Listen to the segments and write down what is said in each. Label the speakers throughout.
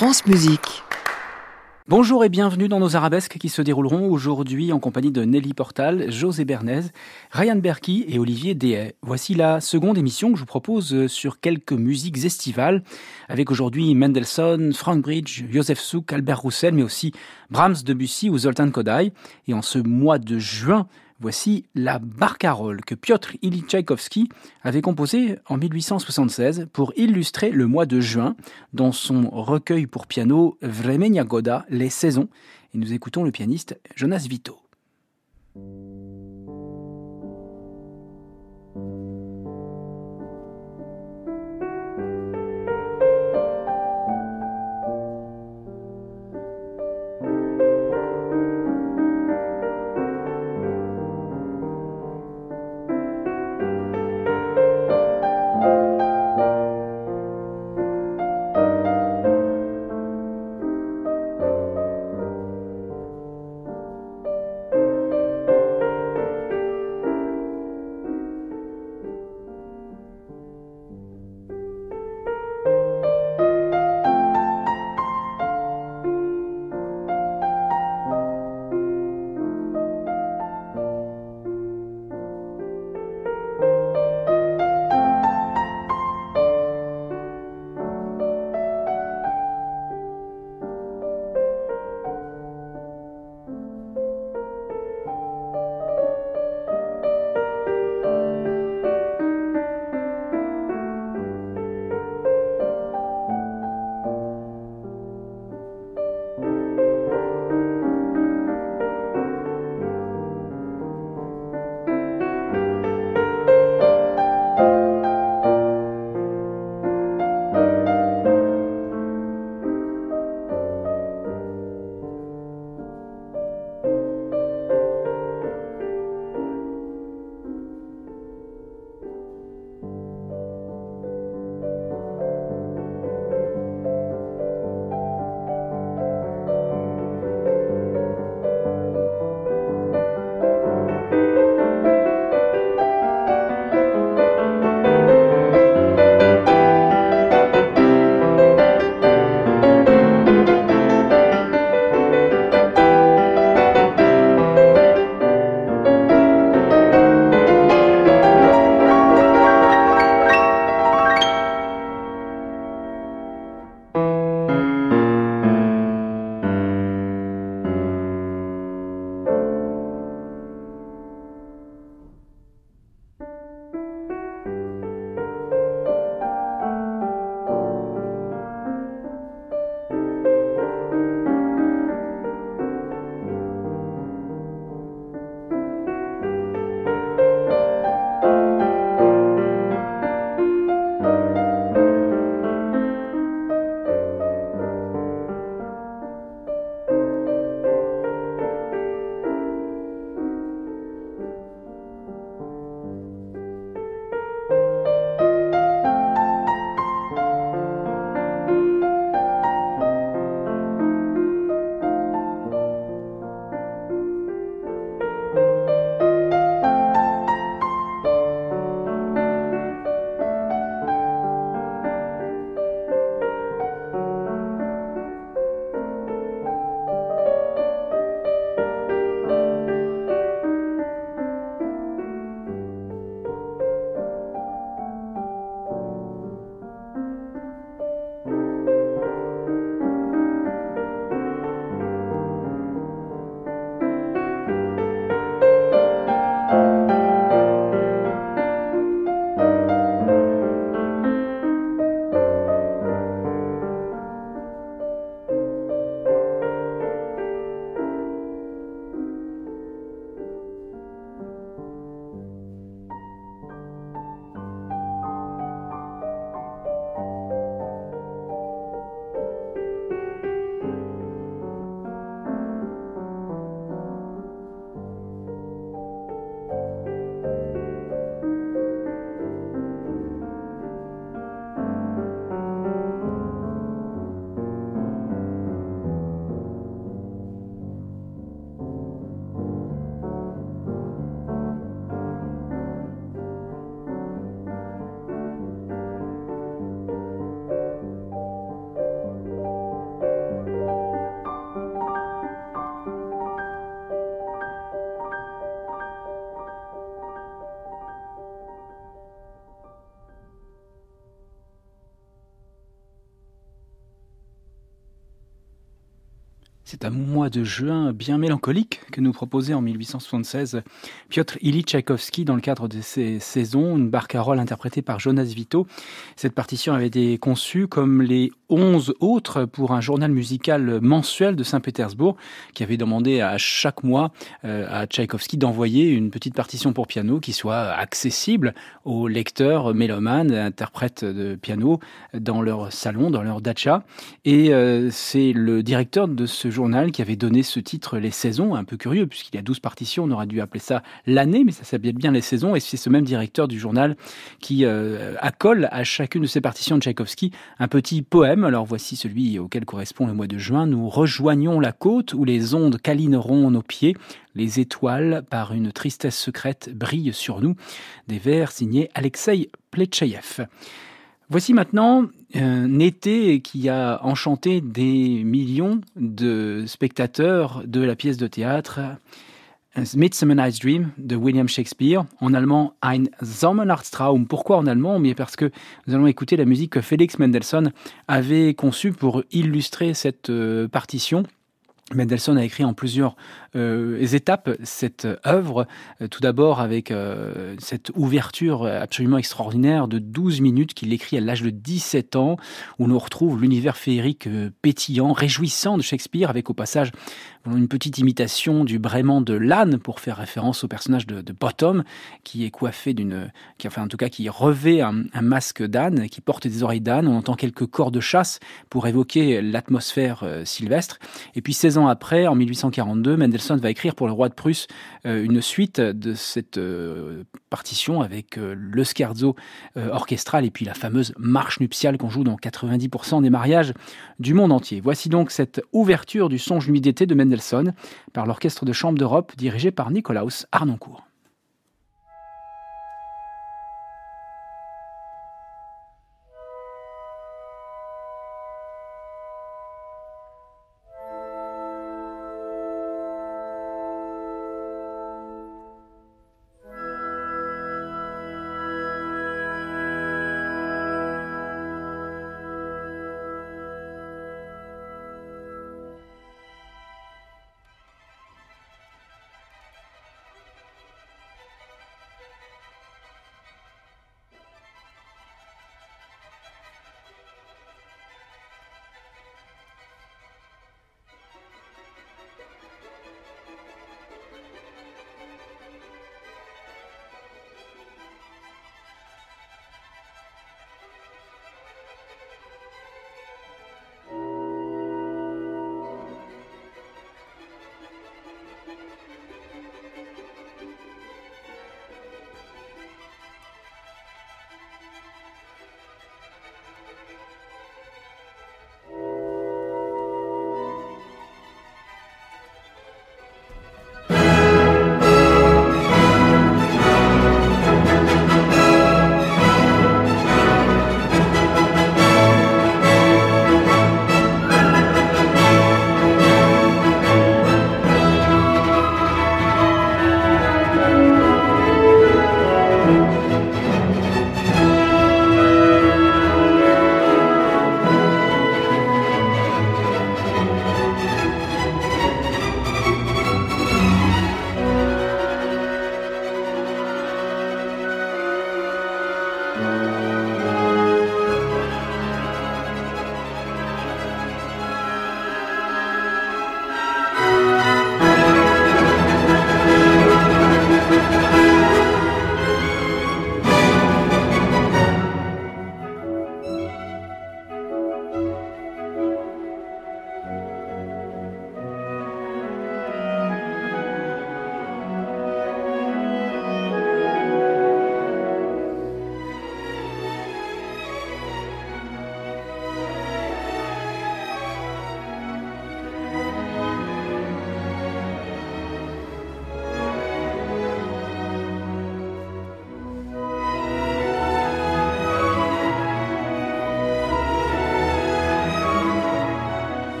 Speaker 1: France Musique.
Speaker 2: Bonjour et bienvenue dans nos arabesques qui se dérouleront aujourd'hui en compagnie de Nelly Portal, José Bernays, Ryan Berkey et Olivier Dehay. Voici la seconde émission que je vous propose sur quelques musiques estivales, avec aujourd'hui Mendelssohn, Frank Bridge, Joseph Souk, Albert Roussel, mais aussi Brahms, Debussy ou Zoltan Kodály. Et en ce mois de juin, Voici la barcarolle que Piotr Ilyich Tchaïkovski avait composée en 1876 pour illustrer le mois de juin dans son recueil pour piano Vremenia Goda, Les saisons. Et nous écoutons le pianiste Jonas Vito. C'est un mois de juin bien mélancolique que nous proposait en 1876 Piotr Ilyich Tchaïkovski dans le cadre de ses saisons, une barcarolle interprétée par Jonas Vito. Cette partition avait été conçue comme les onze autres pour un journal musical mensuel de Saint-Pétersbourg qui avait demandé à chaque mois euh, à Tchaïkovski d'envoyer une petite partition pour piano qui soit accessible aux lecteurs mélomanes, interprètes de piano dans leur salon, dans leur dacha. Et euh, c'est le directeur de ce journal journal qui avait donné ce titre Les Saisons, un peu curieux puisqu'il y a 12 partitions, on aurait dû appeler ça l'année, mais ça s'appelle bien Les Saisons, et c'est ce même directeur du journal qui euh, accole à chacune de ces partitions de Tchaïkovski un petit poème. Alors voici celui auquel correspond le mois de juin. Nous rejoignons la côte où les ondes câlineront nos pieds. Les étoiles, par une tristesse secrète, brillent sur nous. Des vers signés Alexei Pletchaïev. Voici maintenant un été qui a enchanté des millions de spectateurs de la pièce de théâtre Midsummer Night's Dream de William Shakespeare, en allemand Ein Sommernachtstraum. Pourquoi en allemand? Mais parce que nous allons écouter la musique que Félix Mendelssohn avait conçue pour illustrer cette euh, partition. Mendelssohn a écrit en plusieurs euh, étapes cette œuvre. Euh, tout d'abord avec cette ouverture absolument extraordinaire de 12 minutes qu'il écrit à l'âge de 17 ans, où l'on retrouve l'univers féerique pétillant, réjouissant de Shakespeare, avec au passage une petite imitation du braiement de l'âne pour faire référence au personnage de, Bottom, qui est coiffé d'une, qui enfin en tout cas qui revêt un, masque d'âne, qui porte des oreilles d'âne. On entend quelques corps de chasse pour évoquer l'atmosphère sylvestre. Et puis 16 ans après, en 1842, Mendelssohn va écrire pour le roi de Prusse euh, une suite de cette euh, partition avec euh, le scherzo orchestral et puis la fameuse marche nuptiale qu'on joue dans 90% des mariages du monde entier. Voici donc cette ouverture du songe nuit d'été de Mendelssohn par l'orchestre de chambre d'Europe dirigé par Nicolaus Arnoncourt.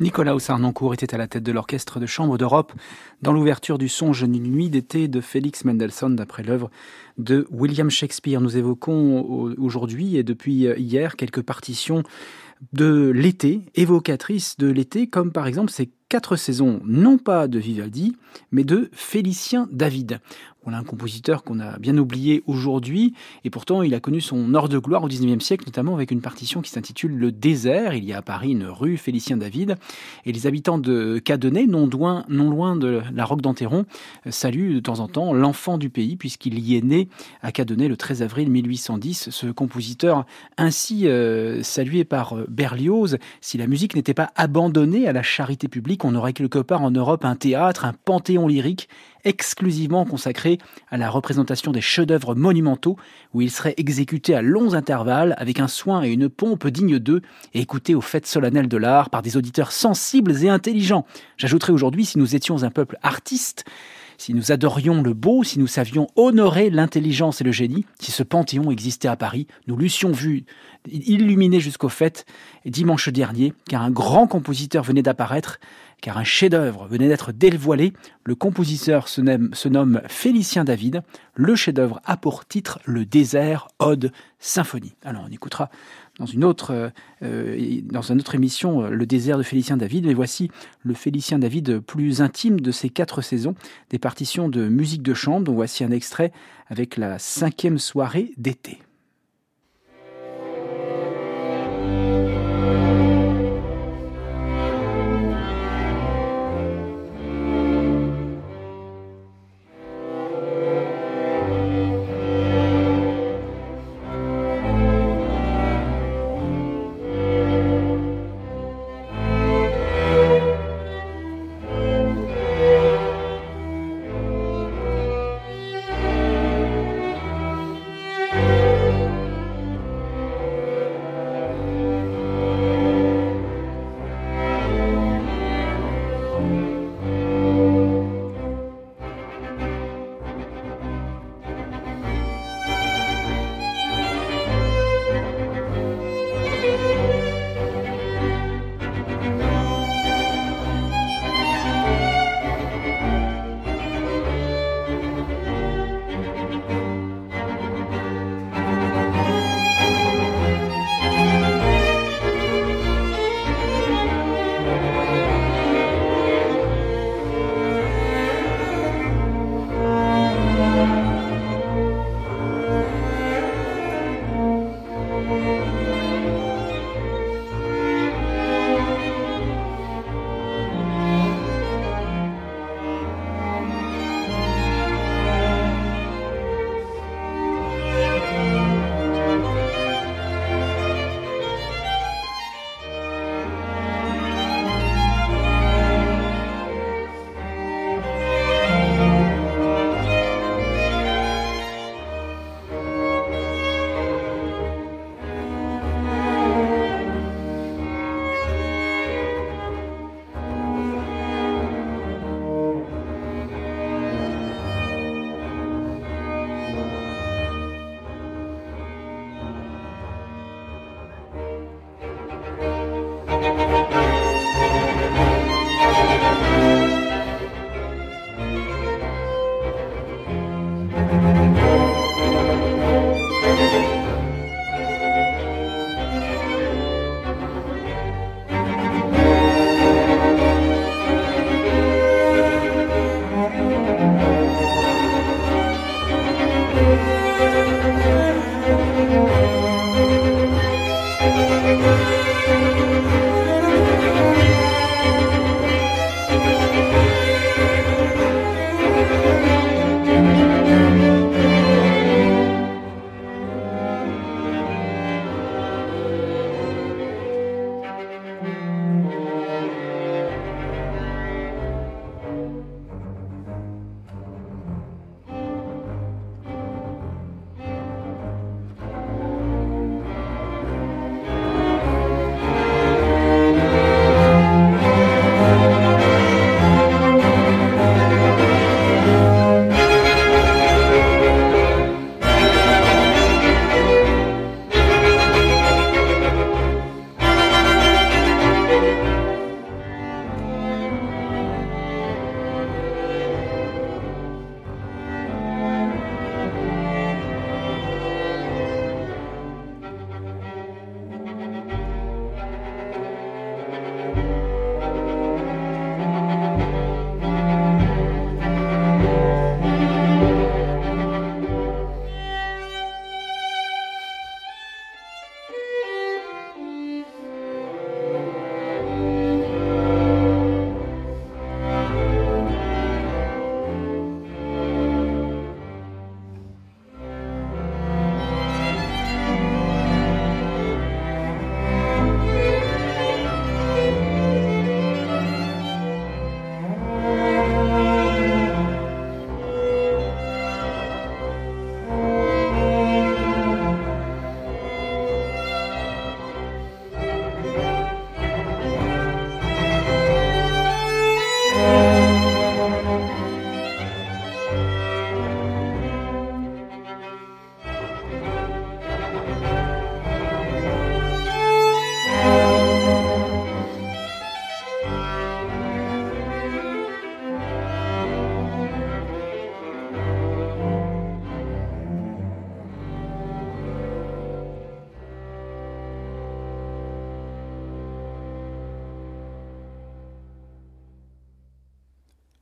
Speaker 2: Nicolas Sarnoncourt était à la tête de l'orchestre de chambre d'Europe dans l'ouverture du songe Nuit d'été de Félix Mendelssohn d'après l'œuvre de William Shakespeare. Nous évoquons aujourd'hui et depuis hier quelques partitions de l'été, évocatrices de l'été, comme par exemple ces quatre saisons, non pas de Vivaldi, mais de Félicien David. On a un compositeur qu'on a bien oublié aujourd'hui, et pourtant il a connu son heure de gloire au XIXe siècle, notamment avec une partition qui s'intitule Le désert. Il y a à Paris une rue Félicien David, et les habitants de Cadenet, non loin, non loin de la Roque d'Enterron, saluent de temps en temps l'enfant du pays, puisqu'il y est né à Cadenet le 13 avril 1810. Ce compositeur ainsi euh, salué par euh, Berlioz, si la musique n'était pas abandonnée à la charité publique, on aurait quelque part en Europe un théâtre, un panthéon lyrique exclusivement consacré à la représentation des chefs-d'œuvre monumentaux, où ils seraient exécutés à longs intervalles avec un soin et une pompe dignes d'eux, et écoutés aux fêtes solennelles de l'art par des auditeurs sensibles et intelligents. J'ajouterai aujourd'hui, si nous étions un peuple artiste, si nous adorions le beau, si nous savions honorer l'intelligence et le génie, si ce panthéon existait à Paris, nous l'eussions vu illuminé jusqu'au fait dimanche dernier, car un grand compositeur venait d'apparaître, car un chef-d'œuvre venait d'être dévoilé. Le compositeur se nomme, Félicien David. Le chef-d'œuvre a pour titre Le désert, Ode, Symphonie. Alors on écoutera dans une autre, euh, euh, dans une autre émission euh, Le désert de Félicien David. Mais voici le Félicien David plus intime de ces quatre saisons, des partitions de musique de chambre, dont voici un extrait avec la cinquième soirée d'été.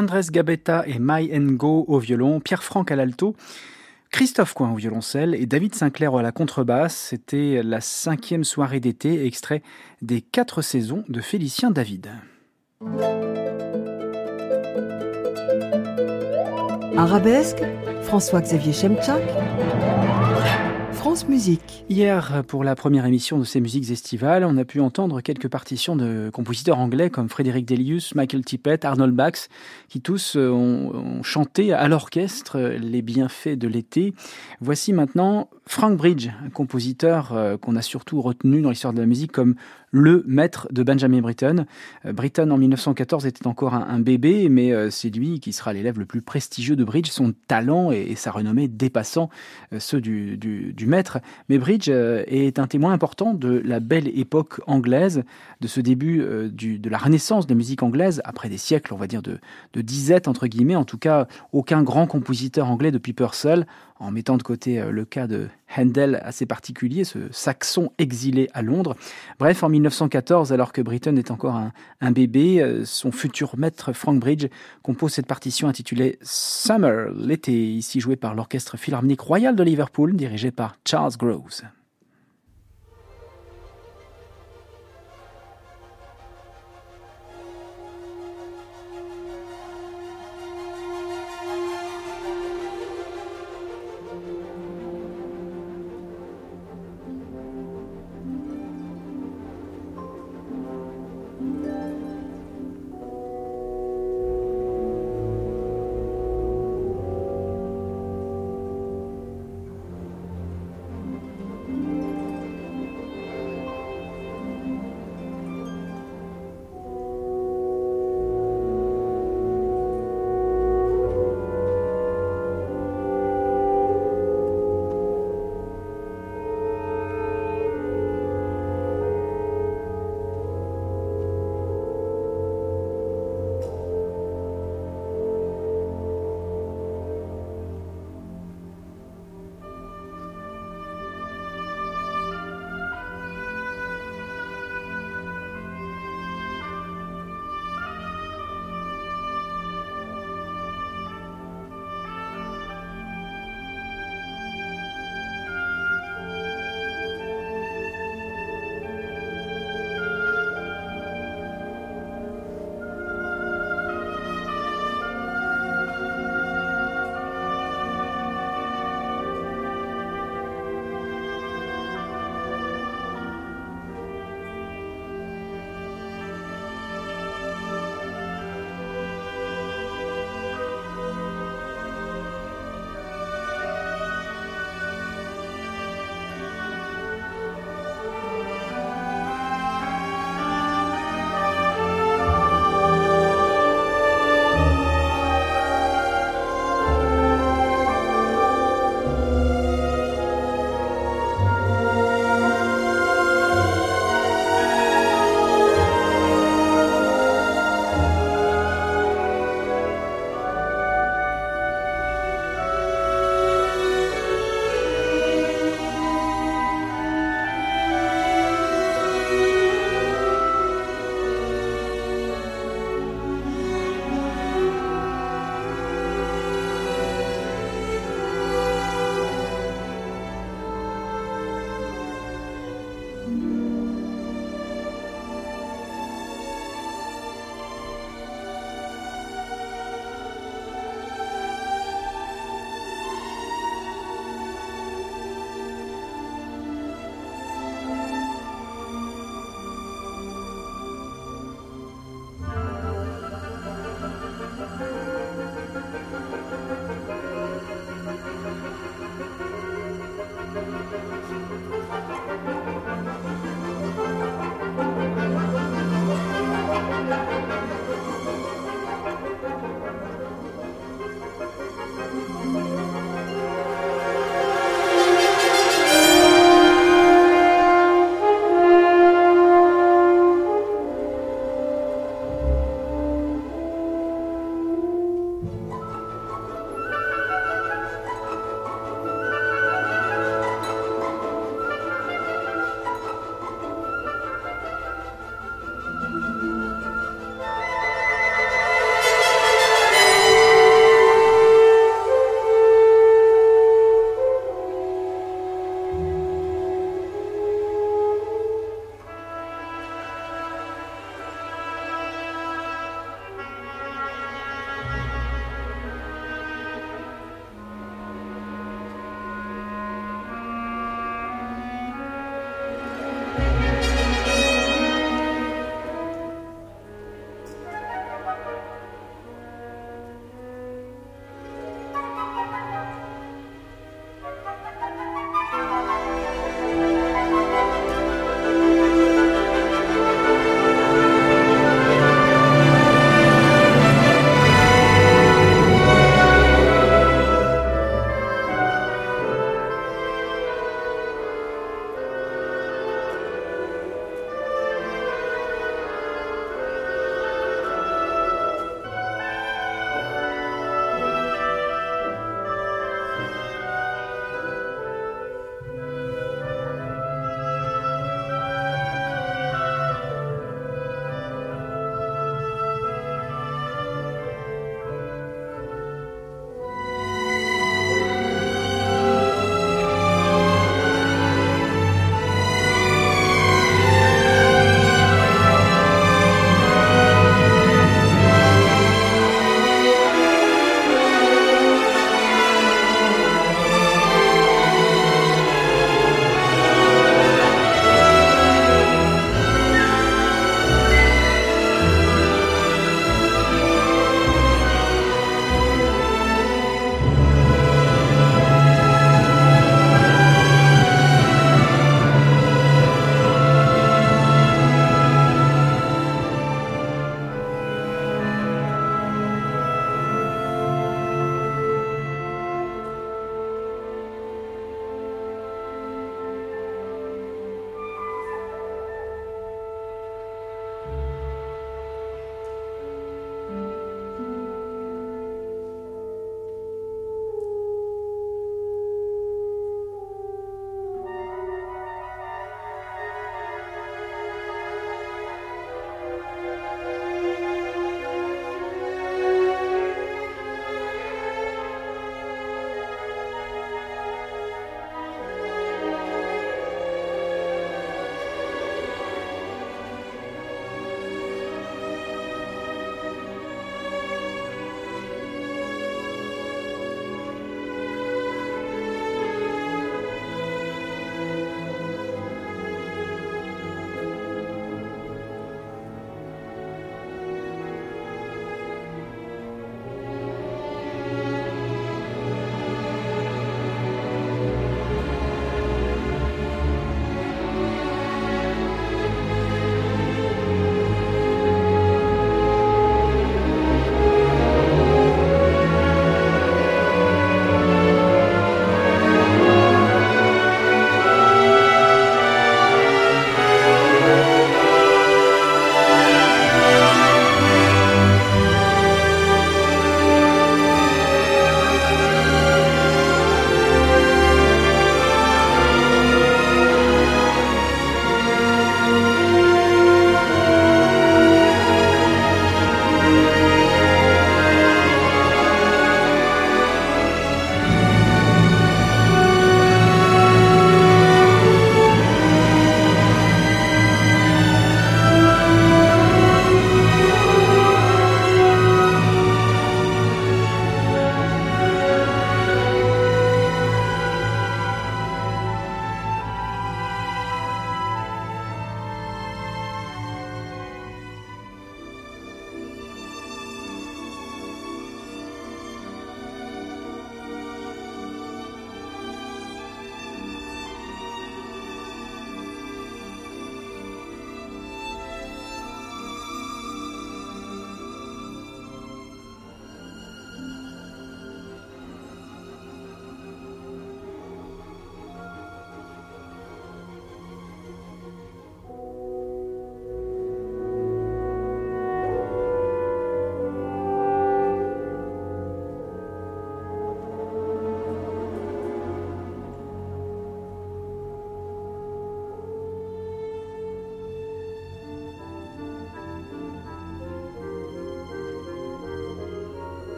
Speaker 2: Andrés Gabetta et Mai Ngo au violon, Pierre Franck à l'alto, Christophe Coin au violoncelle et David Sinclair à la contrebasse. C'était la cinquième soirée d'été, extrait des quatre saisons de Félicien David.
Speaker 1: Arabesque, François-Xavier Chemchak.
Speaker 2: Hier, pour la première émission de ces musiques estivales, on a pu entendre quelques partitions de compositeurs anglais comme Frédéric Delius, Michael Tippett, Arnold Bax, qui tous euh, ont, chanté à l'orchestre les bienfaits de l'été. Voici maintenant Frank Bridge, un compositeur euh, qu'on a surtout retenu dans l'histoire de la musique comme le maître de Benjamin Britten. Euh, Britten en 1914 était encore un, bébé, mais euh, c'est lui qui sera l'élève le plus prestigieux de Bridge, son talent et, sa renommée dépassant ceux du, maître. Mais Bridge est un témoin important de la belle époque anglaise, de ce début de la renaissance de la musique anglaise, après des siècles, on va dire, de, de disette, entre guillemets. En tout cas, aucun grand compositeur anglais depuis Purcell en mettant de côté le cas de Handel assez particulier, ce saxon exilé à Londres. Bref, en 1914, alors que Britten est encore un, bébé, euh, son futur maître Frank Bridge compose cette partition intitulée Summer, l'été, ici jouée par l'Orchestre Philharmonique Royal de Liverpool, dirigé par Charles Groves.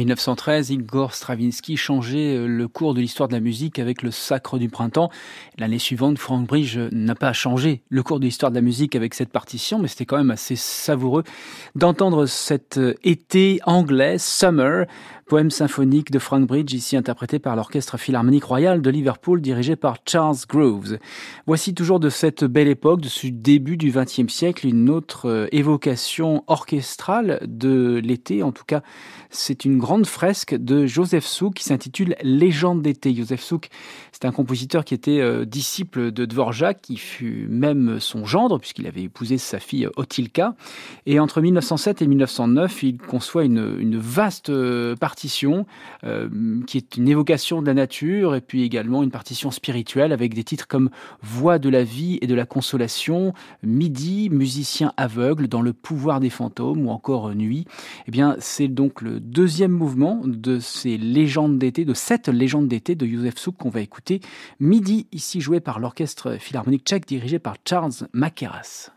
Speaker 2: 1913, Igor Stravinsky changeait euh, le cours de l'histoire de la musique avec le Sacre du printemps. L'année suivante, Frank Bridge n'a pas changé le cours de l'histoire de la musique avec cette partition, mais c'était quand même assez savoureux d'entendre cet euh, été anglais, Summer, poème symphonique de Frank Bridge, ici interprété par l'Orchestre Philharmonique Royal de Liverpool, dirigé par Charles Groves. Voici toujours de cette belle époque, de ce début du XXe siècle, une autre euh, évocation orchestrale de l'été. En tout cas, c'est une grande fresque de Joseph Souk qui s'intitule Légende d'été. Joseph Souk, c'est un compositeur qui était euh, disciple de Dvorak, qui fut même son gendre, puisqu'il avait épousé sa fille Otilka. Et entre 1907 et 1909, il conçoit une, vaste euh, partie euh, qui est une évocation de la nature et puis également une partition spirituelle avec des titres comme Voix de la vie et de la consolation, Midi, musicien aveugle dans le pouvoir des fantômes ou encore Nuit. Eh bien, c'est donc le deuxième mouvement de ces légendes d'été, de cette légende d'été de Joseph Souk qu'on va écouter. Midi, ici joué par l'orchestre philharmonique tchèque dirigé par Charles Makeras.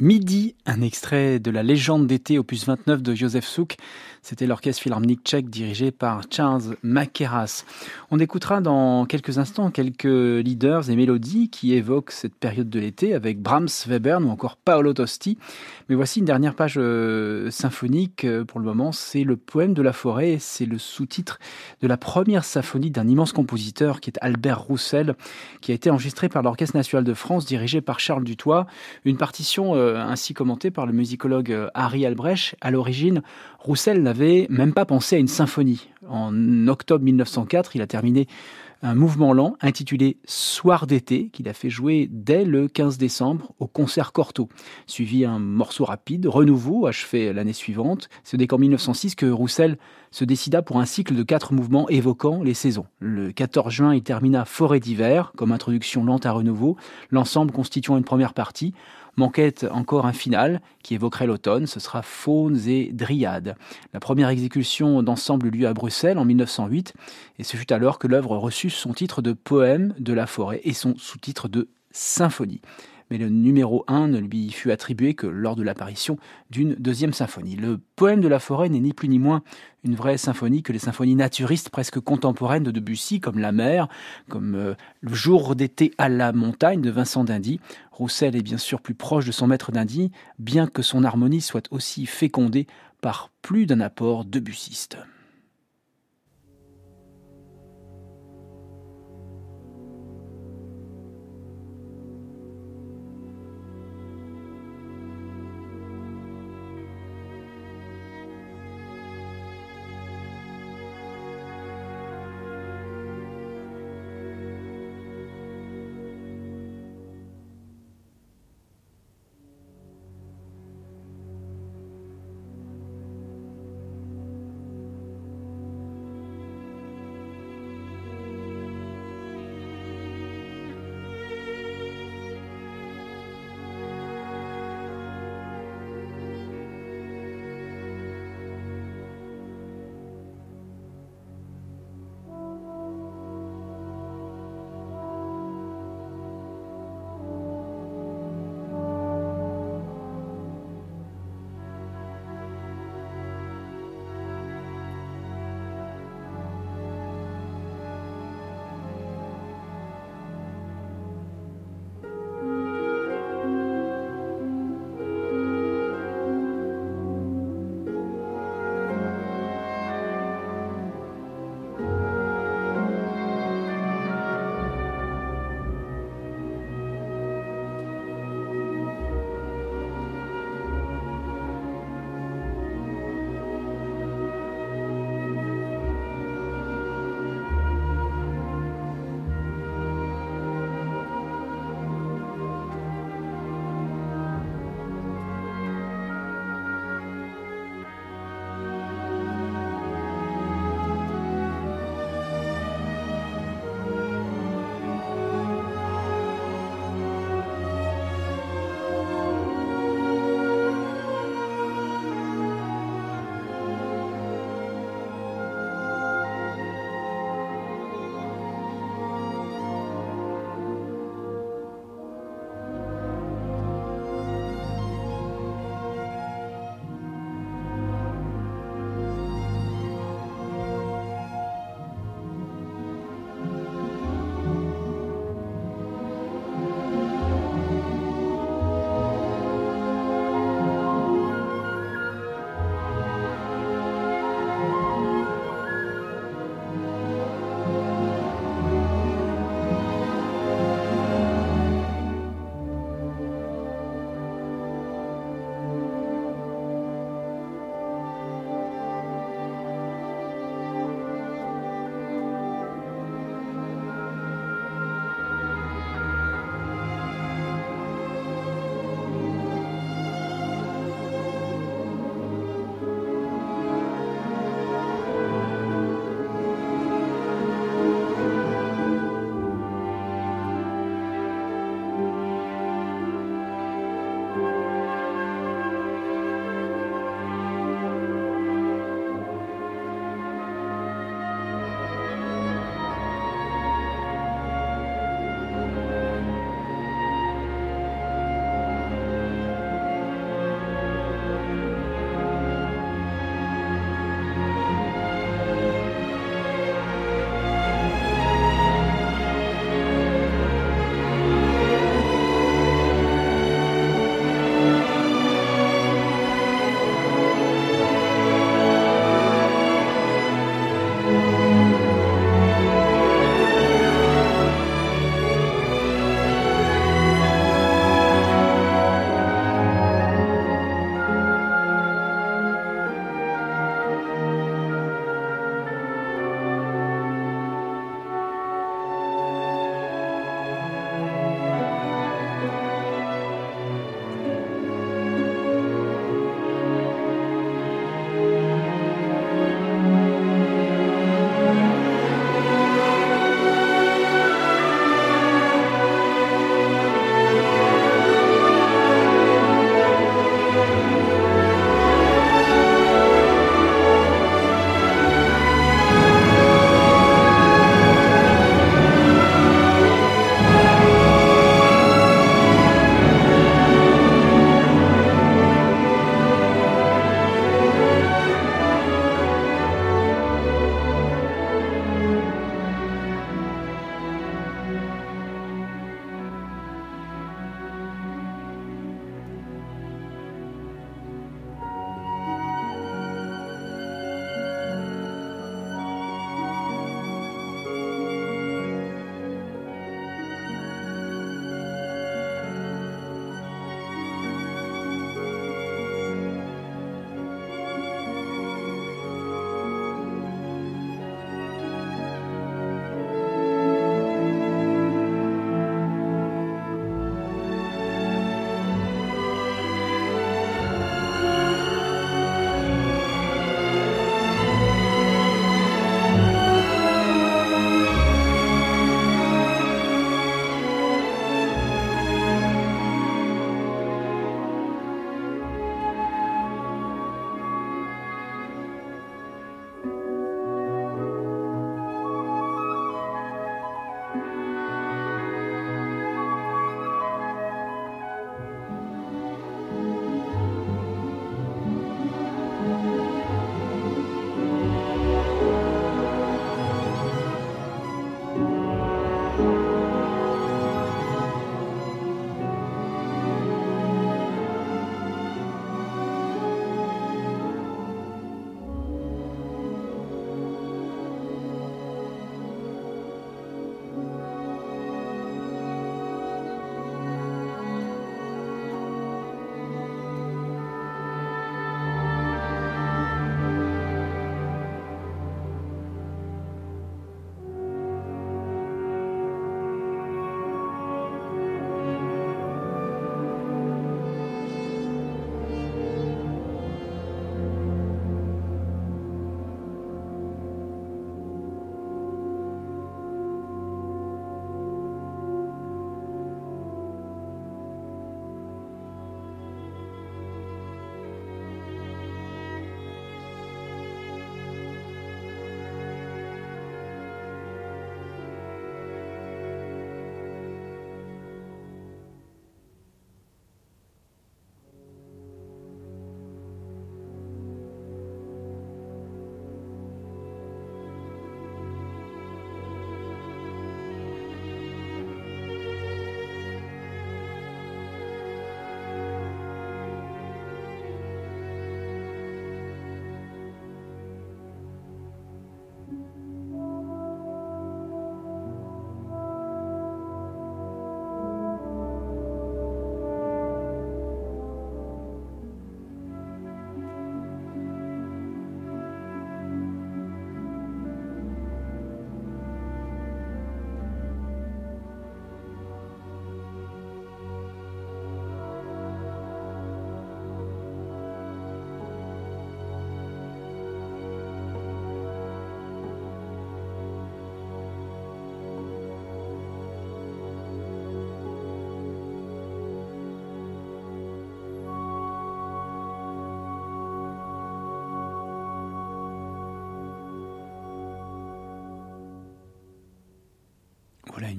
Speaker 2: Midi, un extrait de la légende d'été opus 29 de Joseph Souk. C'était l'orchestre philharmonique tchèque dirigé par Charles Makeras. On écoutera dans quelques instants quelques leaders et mélodies qui évoquent cette période de l'été avec Brahms, Webern ou encore Paolo Tosti. Mais voici une dernière page euh, symphonique euh, pour le moment. C'est le poème de la forêt. C'est le sous-titre de la première symphonie d'un immense compositeur qui est Albert Roussel, qui a été enregistré par l'Orchestre national de France dirigé par Charles Dutoit. Une partition euh, ainsi commentée par le musicologue Harry Albrecht. À l'origine, Roussel n'avait même pas pensé à une symphonie. En octobre 1904, il a terminé un mouvement lent intitulé Soir d'été qu'il a fait jouer dès le 15 décembre au concert Corto, suivi un morceau rapide, Renouveau, achevé l'année suivante. C'est dès qu'en 1906 que Roussel se décida pour un cycle de quatre mouvements évoquant les saisons. Le 14 juin, il termina Forêt d'hiver comme introduction lente à Renouveau, l'ensemble constituant une première partie. Manquette encore un final qui évoquerait l'automne, ce sera Faunes et Dryades. La première exécution d'ensemble eut lieu à Bruxelles en 1908 et ce fut alors que l'œuvre reçut son titre de poème de la forêt et son sous-titre de symphonie mais le numéro 1 ne lui fut attribué que lors de l'apparition d'une deuxième symphonie. Le poème de la forêt n'est ni plus ni moins une vraie symphonie que les symphonies naturistes presque contemporaines de Debussy, comme La mer, comme euh, Le jour d'été à la montagne de Vincent d'Indy. Roussel est bien sûr plus proche de son maître d'Indy, bien que son harmonie soit aussi fécondée par plus d'un apport debussiste.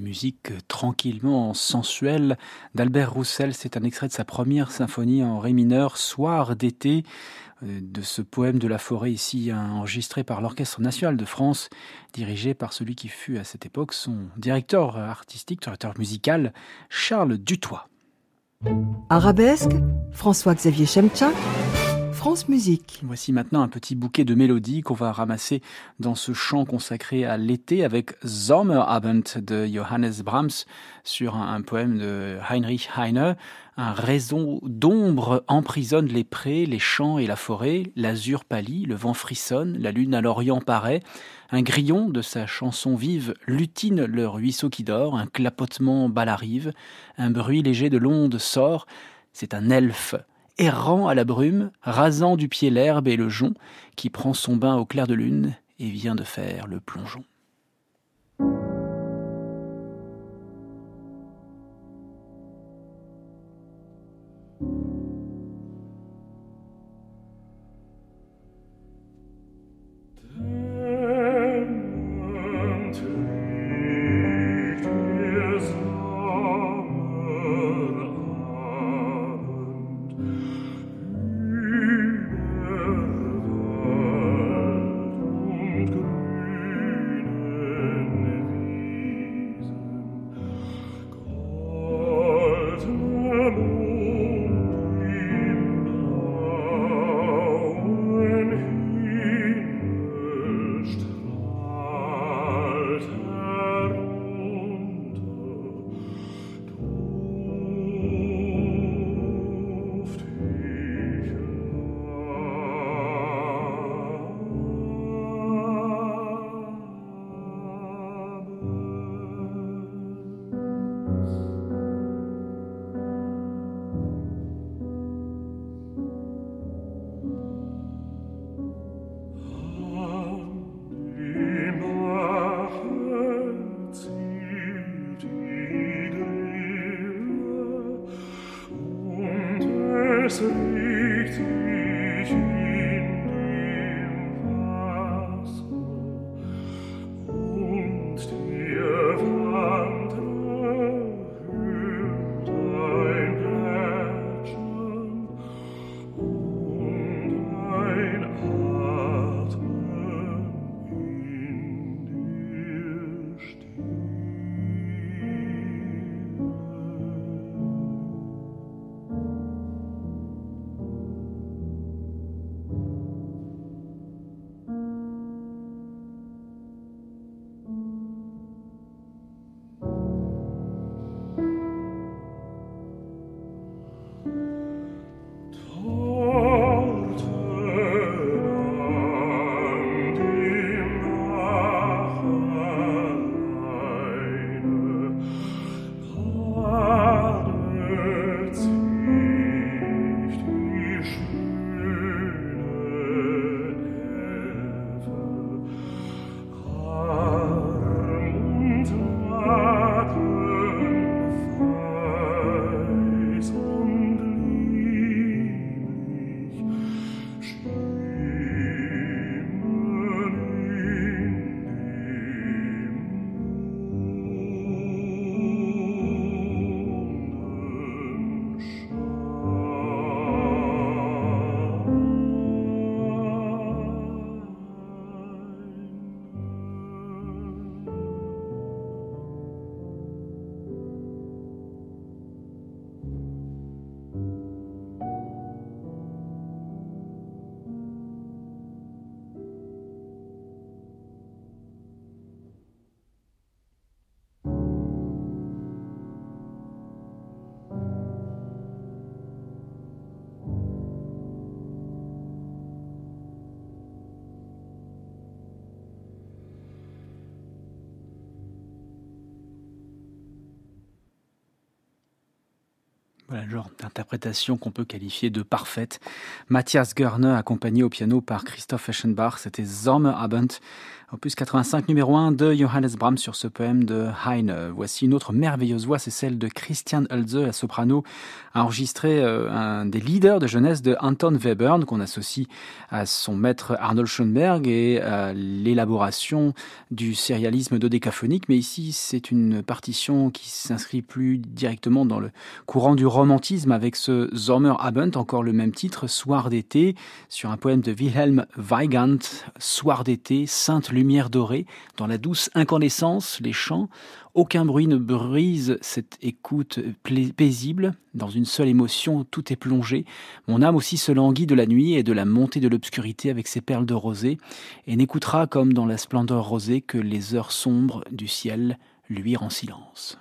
Speaker 2: Musique tranquillement sensuelle d'Albert Roussel. C'est un extrait de sa première symphonie en ré mineur, Soir d'été, euh, de ce poème de la forêt ici enregistré par l'Orchestre national de France, dirigé par celui qui fut à cette époque son directeur artistique, directeur musical, Charles Dutoit.
Speaker 1: Arabesque, François-Xavier Chemchak.
Speaker 2: Voici maintenant un petit bouquet de mélodies qu'on va ramasser dans ce chant consacré à l'été avec Sommerabend de Johannes Brahms sur un, poème de Heinrich Heine. Un réseau d'ombre emprisonne les prés, les champs et la forêt. L'azur pâlit, le vent frissonne, la lune à l'orient paraît. Un grillon de sa chanson vive lutine le ruisseau qui dort. Un clapotement bat la rive. Un bruit léger de l'onde sort. C'est un elfe errant à la brume, rasant du pied l'herbe et le jonc, qui prend son bain au clair de lune et vient de faire le plongeon. Genre d'interprétation qu'on peut qualifier de parfaite. Matthias Görne, accompagné au piano par Christoph Eschenbach, c'était Sommerabend Opus 85 numéro 1 de Johannes Brahms sur ce poème de Heine. Voici une autre merveilleuse voix, c'est celle de Christian Hulze, la soprano, enregistré euh, un des leaders de jeunesse de Anton Webern, qu'on associe à son maître Arnold Schoenberg et à l'élaboration du sérialisme dodécaphonique. Mais ici, c'est une partition qui s'inscrit plus directement dans le courant du romantisme avec ce Sommerabend, encore le même titre, Soir d'été, sur un poème de Wilhelm Weigand, Soir d'été, Sainte Dorée, dans la douce incandescence, les chants. Aucun bruit ne brise cette écoute paisible. Dans une seule émotion, tout est plongé. Mon âme aussi se languit de la nuit et de la montée de l'obscurité avec ses perles de rosée, et n'écoutera comme dans la splendeur rosée que les heures sombres du ciel luire en silence.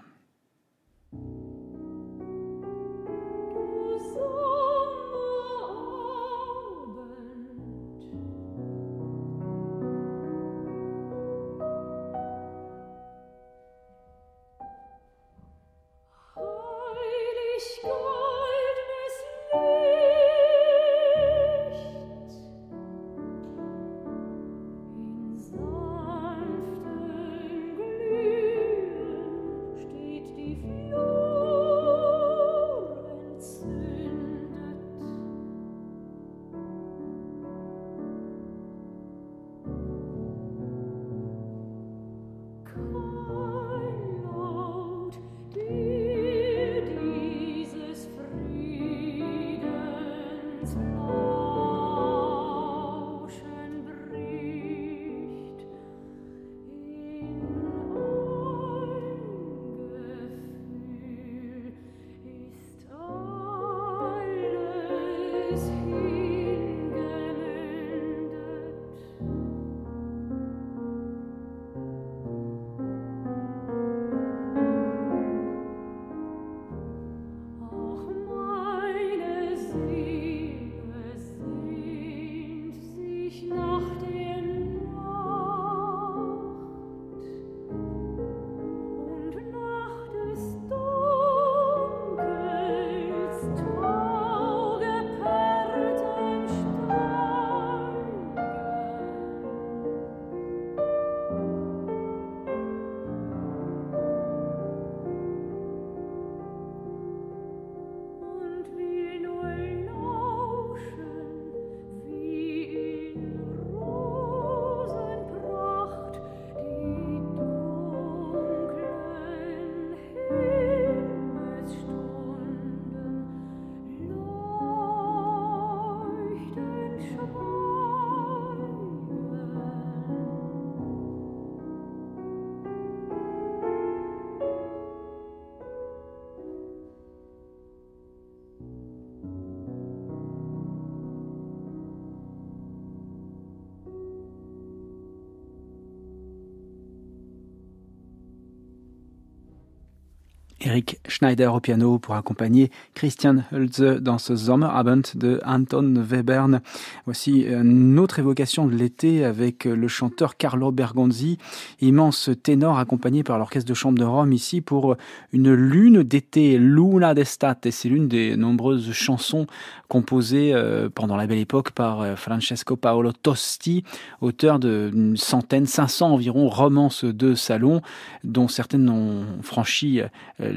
Speaker 2: Eric Schneider au piano pour accompagner Christian Hölze dans ce Sommerabend de Anton Webern. Voici une autre évocation de l'été avec le chanteur Carlo Bergonzi, immense ténor accompagné par l'orchestre de chambre de Rome ici pour une lune d'été, Luna d'estate. C'est l'une des nombreuses chansons composées euh, pendant la belle époque par euh, Francesco Paolo Tosti, auteur d'une centaine, 500 environ romances de salon, dont certaines ont franchi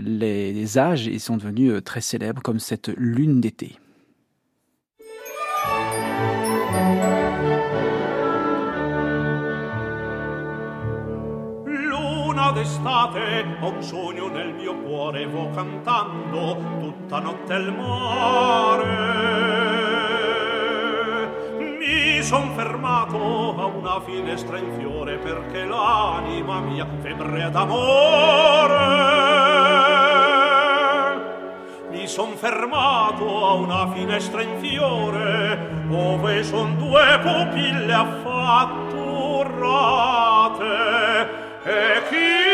Speaker 2: les, âges et sont devenus euh, très célèbres comme cette lune d'été.
Speaker 3: D'estate, ho un sogno nel mio cuore, vo cantando tutta notte al mare. Mi son fermato a una finestra in fiore perché l'anima mia febbre d'amore son fermato a una finestra in fiore ove son due pupille affatturate. E chi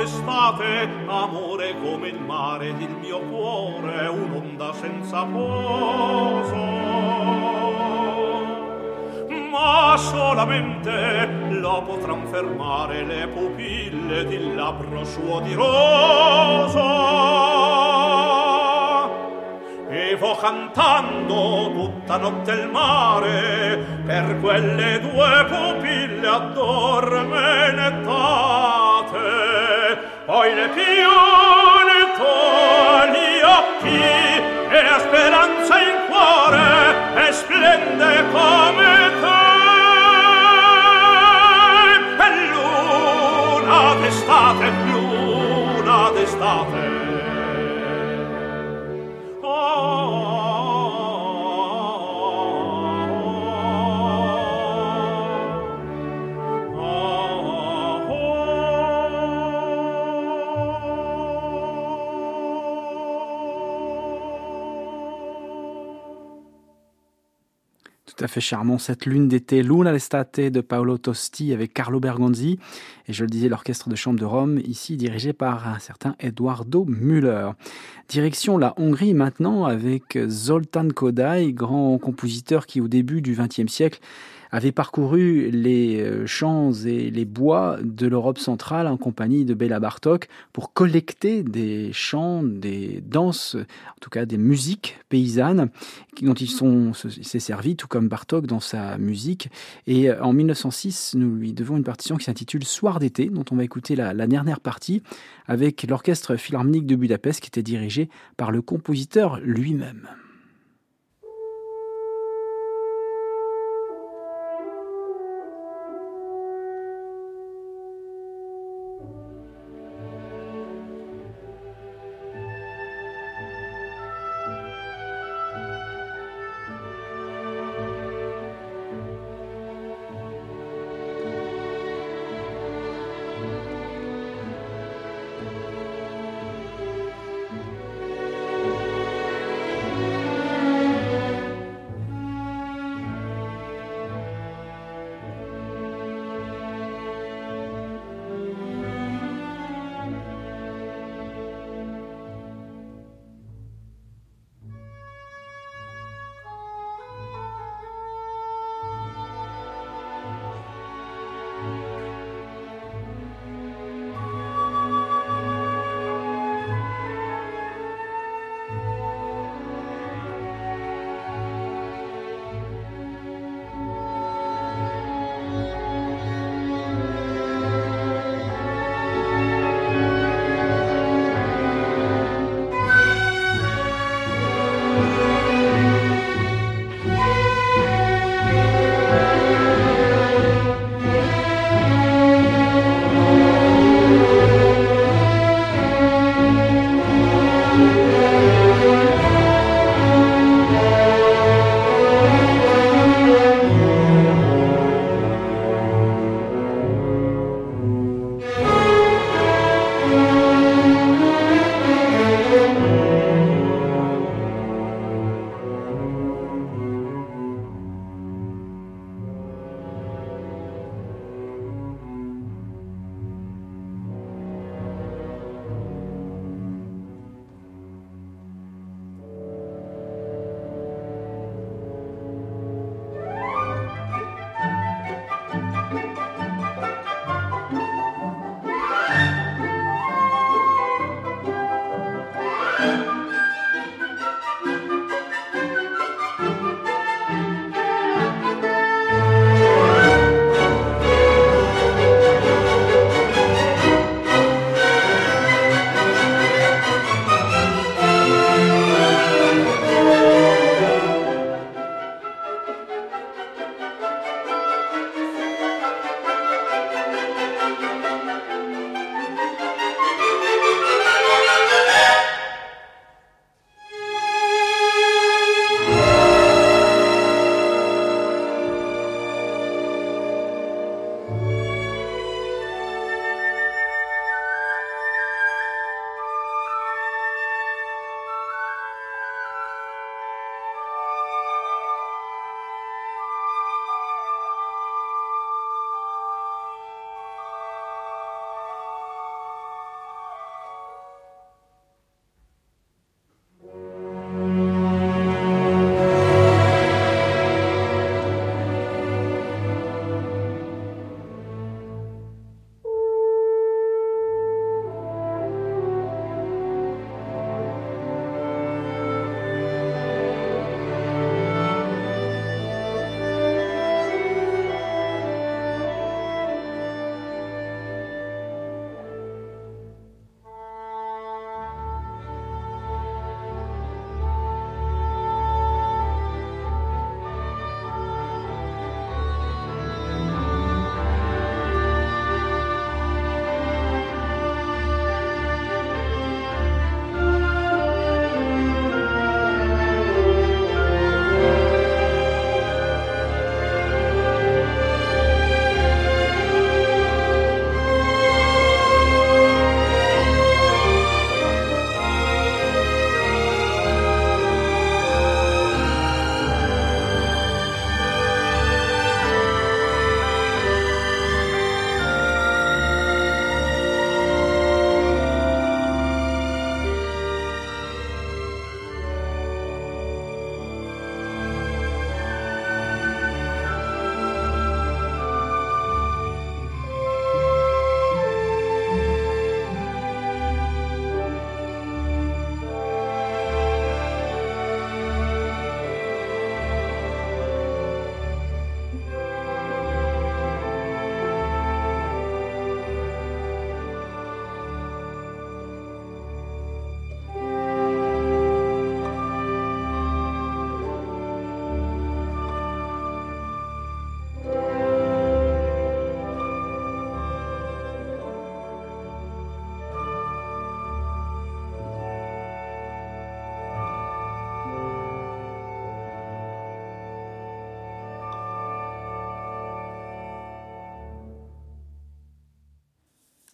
Speaker 3: d'estate, amore come il mare del mio cuore, un'onda senza poso. Ma solamente lo potran fermare le pupille di labbro suo di rosa e vo cantando tutta notte il mare per quelle due pupille addormentate poi le pione gli occhi e la speranza in cuore e splende come d'estate, luna d'estate.
Speaker 2: Tout à fait charmant cette lune d'été, Luna l'estate de Paolo Tosti avec Carlo Bergonzi. Et je le disais, l'orchestre de chambre de Rome, ici dirigé par un certain Eduardo Müller. Direction la Hongrie maintenant avec Zoltán Kodály, grand compositeur qui au début du XXe siècle avait parcouru les euh, champs et les bois de l'Europe centrale en compagnie de Béla Bartok pour collecter des chants, des danses, en tout cas des musiques paysannes dont ils sont s'est servi, tout comme Bartok dans sa musique. Et euh, en 1906, nous lui devons une partition qui s'intitule Soir d'été, dont on va écouter la, la dernière partie avec l'orchestre philharmonique de Budapest qui était dirigé par le compositeur lui-même.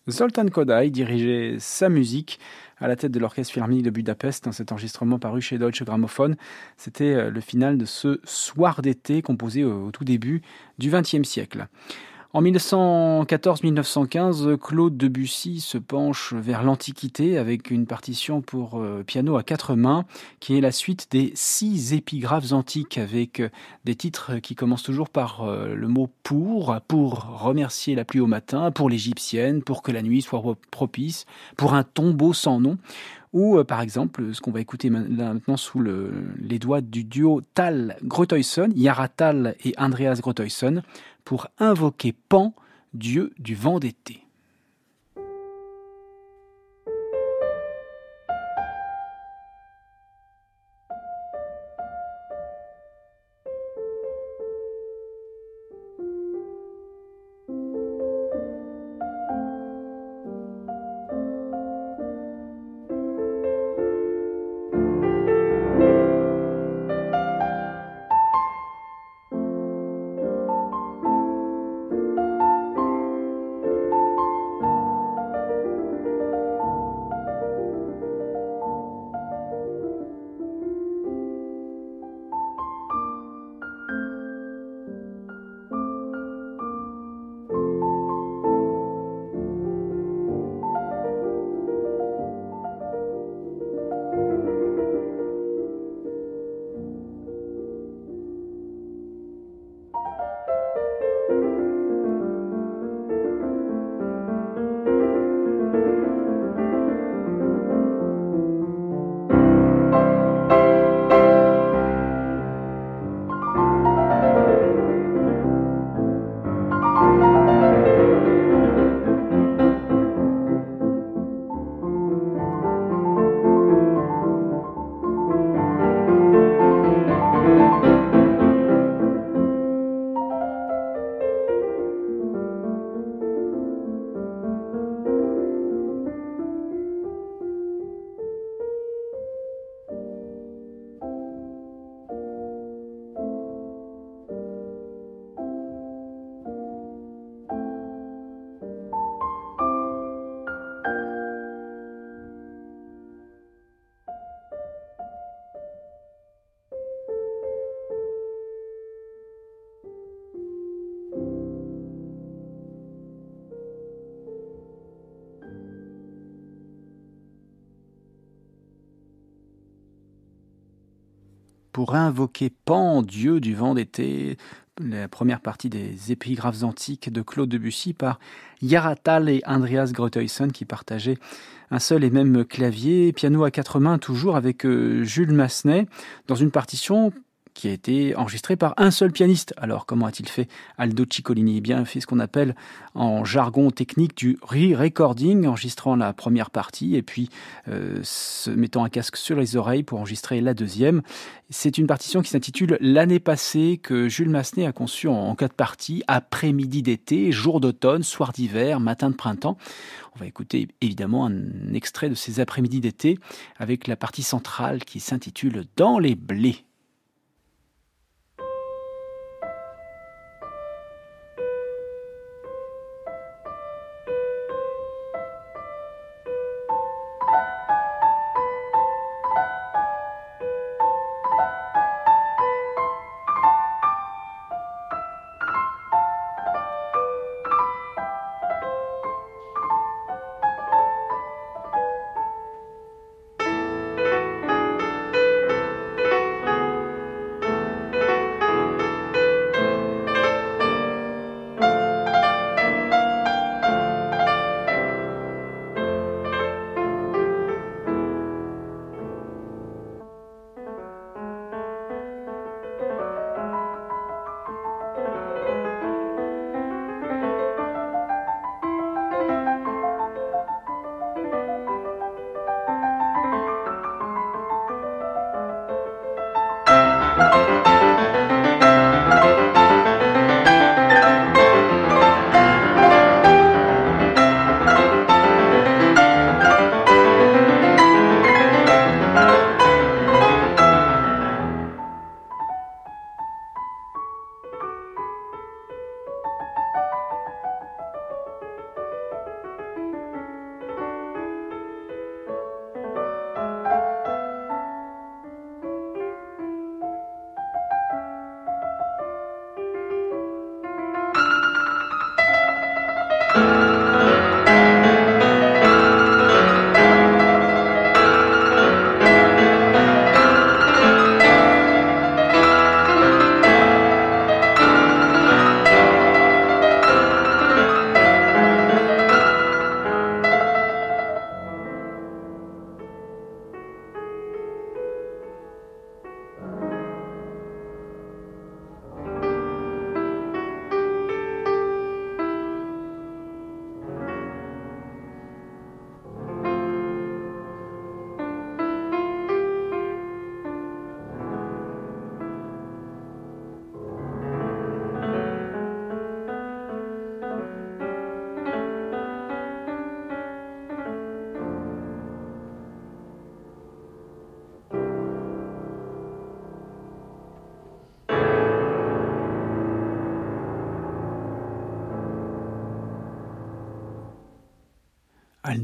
Speaker 2: Zoltan Kodai dirigeait sa musique à la tête de l'Orchestre Philharmonique de Budapest dans cet enregistrement paru chez Deutsche Grammophon. C'était euh, le final de ce soir d'été composé au tout début du XXe siècle. En 1914-1915, Claude Debussy se penche vers l'Antiquité avec une partition pour euh, piano à quatre mains qui est la suite des six épigraphes antiques avec euh, des titres qui commencent toujours par euh, le mot pour, pour remercier la pluie au matin, pour l'égyptienne, pour que la nuit soit propice, pour un tombeau sans nom ou par exemple ce qu'on va écouter maintenant sous les doigts du duo Tal Grotoyson, Yara Tal et Andreas Grotoyson, pour invoquer Pan, dieu du vent d'été. Pour invoquer Pan, dieu du vent d'été, la première partie des épigraphes antiques de Claude Debussy par Yaratal et Andreas Grothuysen qui partageaient un seul et même clavier, piano à quatre mains toujours avec euh, Jules Massenet, dans une partition qui a été enregistré par un seul pianiste. Alors comment a-t-il fait Aldo Ciccolini? Eh bien, fait ce qu'on appelle en jargon technique du re-recording, enregistrant la première partie et puis euh, se mettant un casque sur les oreilles pour enregistrer la deuxième. C'est une partition qui s'intitule L'année passée que Jules Massenet a conçue en, quatre parties, après-midi d'été, jour d'automne, soir d'hiver, matin de printemps. On va écouter évidemment un extrait de ces après-midi d'été avec la partie centrale qui s'intitule Dans les blés.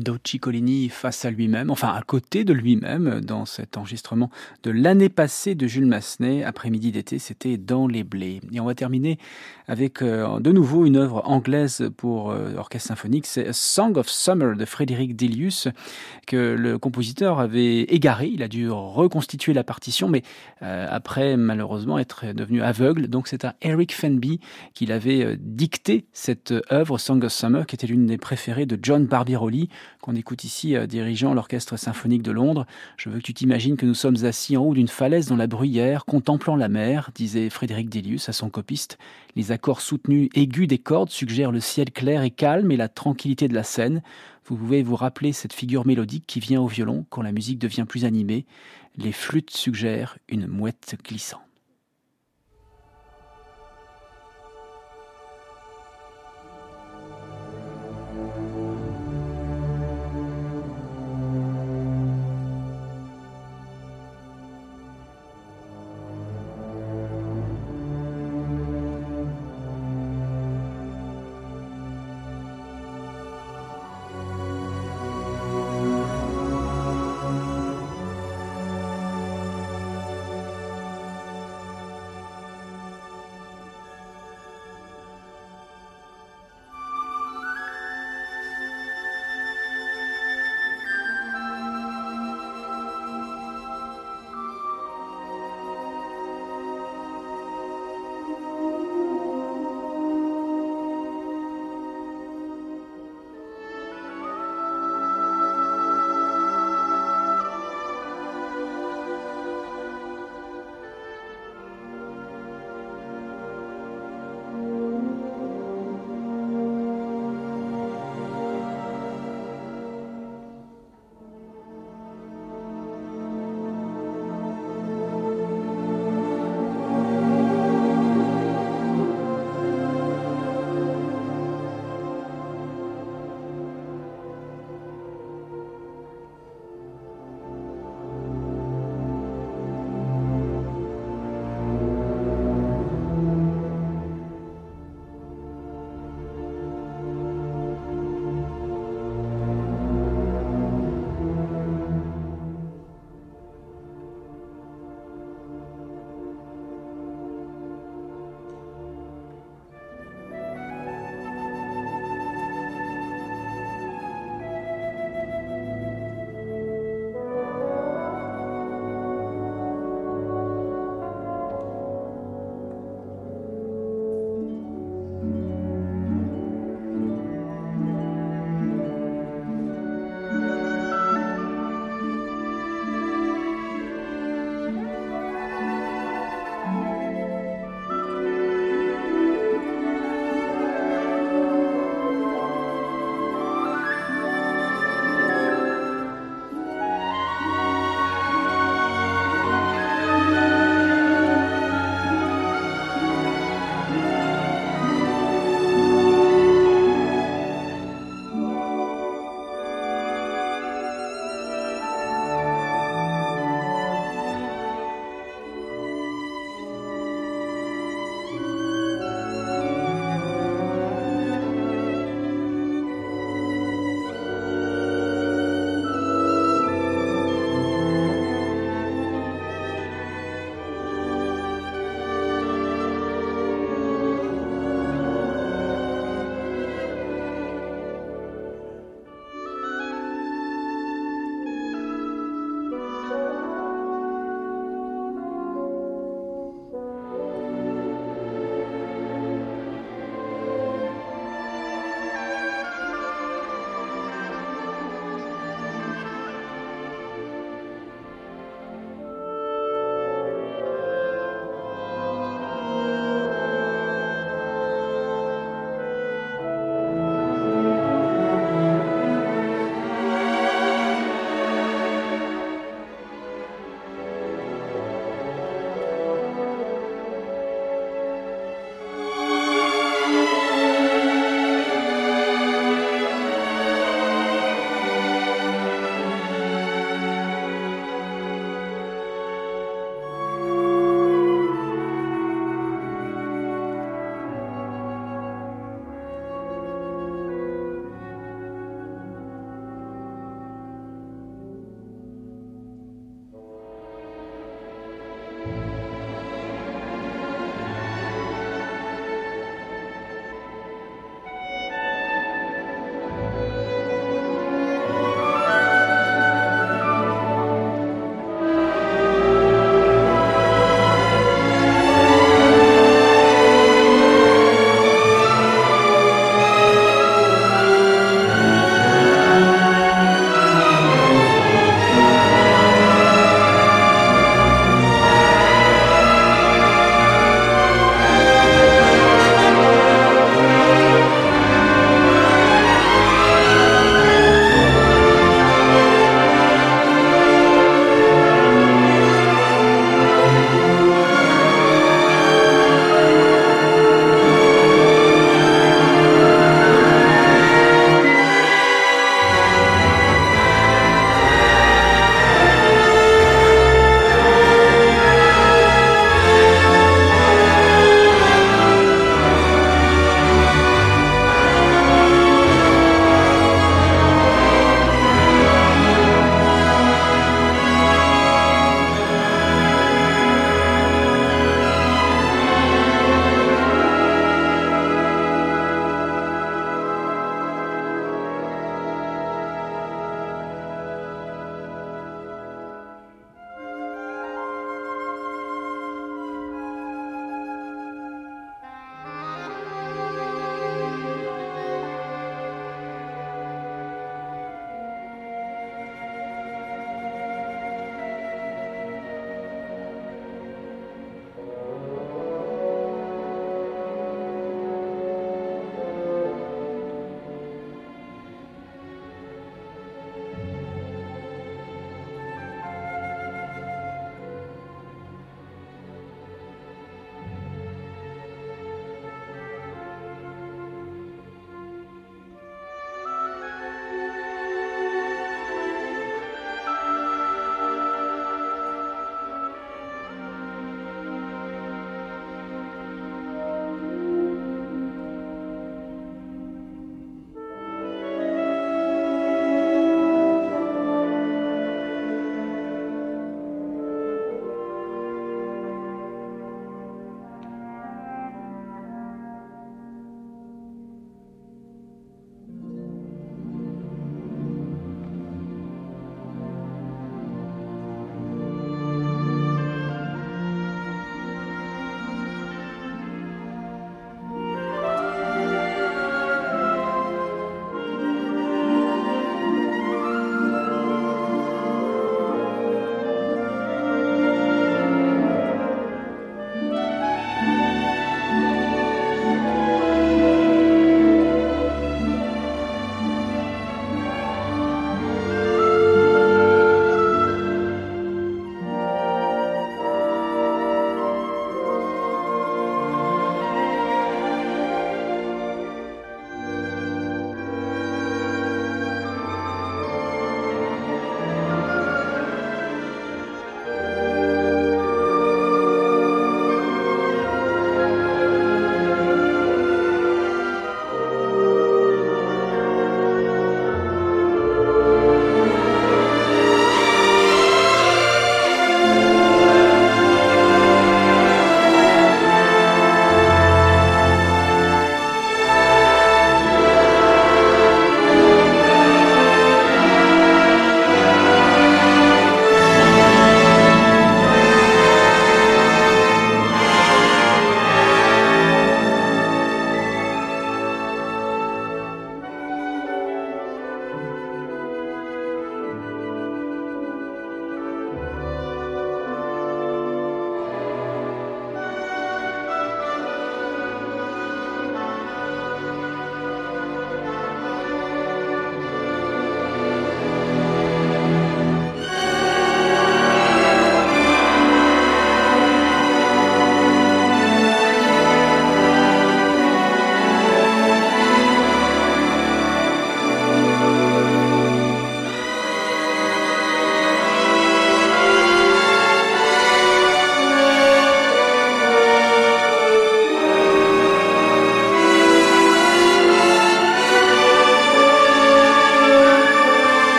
Speaker 2: Aldo Ciccolini face à lui-même, enfin à côté de lui-même, dans cet enregistrement de l'année passée de Jules Massenet, après-midi d'été, c'était Dans les blés. Et on va terminer avec euh, de nouveau une œuvre anglaise pour euh, orchestre symphonique, c'est Song of Summer de Frédéric Delius, que le compositeur avait égaré, il a dû reconstituer la partition, mais euh, après malheureusement être devenu aveugle, donc c'est à Eric Fenby qu'il avait dicté cette œuvre, Song of Summer, qui était l'une des préférées de John Barbirolli, qu'on écoute ici euh, dirigeant l'Orchestre symphonique de Londres. Je veux que tu t'imagines que nous sommes assis en haut d'une falaise dans la bruyère, contemplant la mer, disait Frédéric Delius à son copiste. Les accords soutenus aigus des cordes suggèrent le ciel clair et calme et la tranquillité de la scène. Vous pouvez vous rappeler cette figure mélodique qui vient au violon quand la musique devient plus animée. Les flûtes suggèrent une mouette glissante.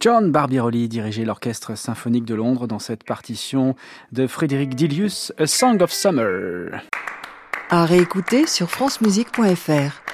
Speaker 2: John Barbirolli dirigeait l'Orchestre symphonique de Londres dans cette partition de Frédéric Dilius, A Song of Summer.
Speaker 1: À réécouter sur francemusique.fr.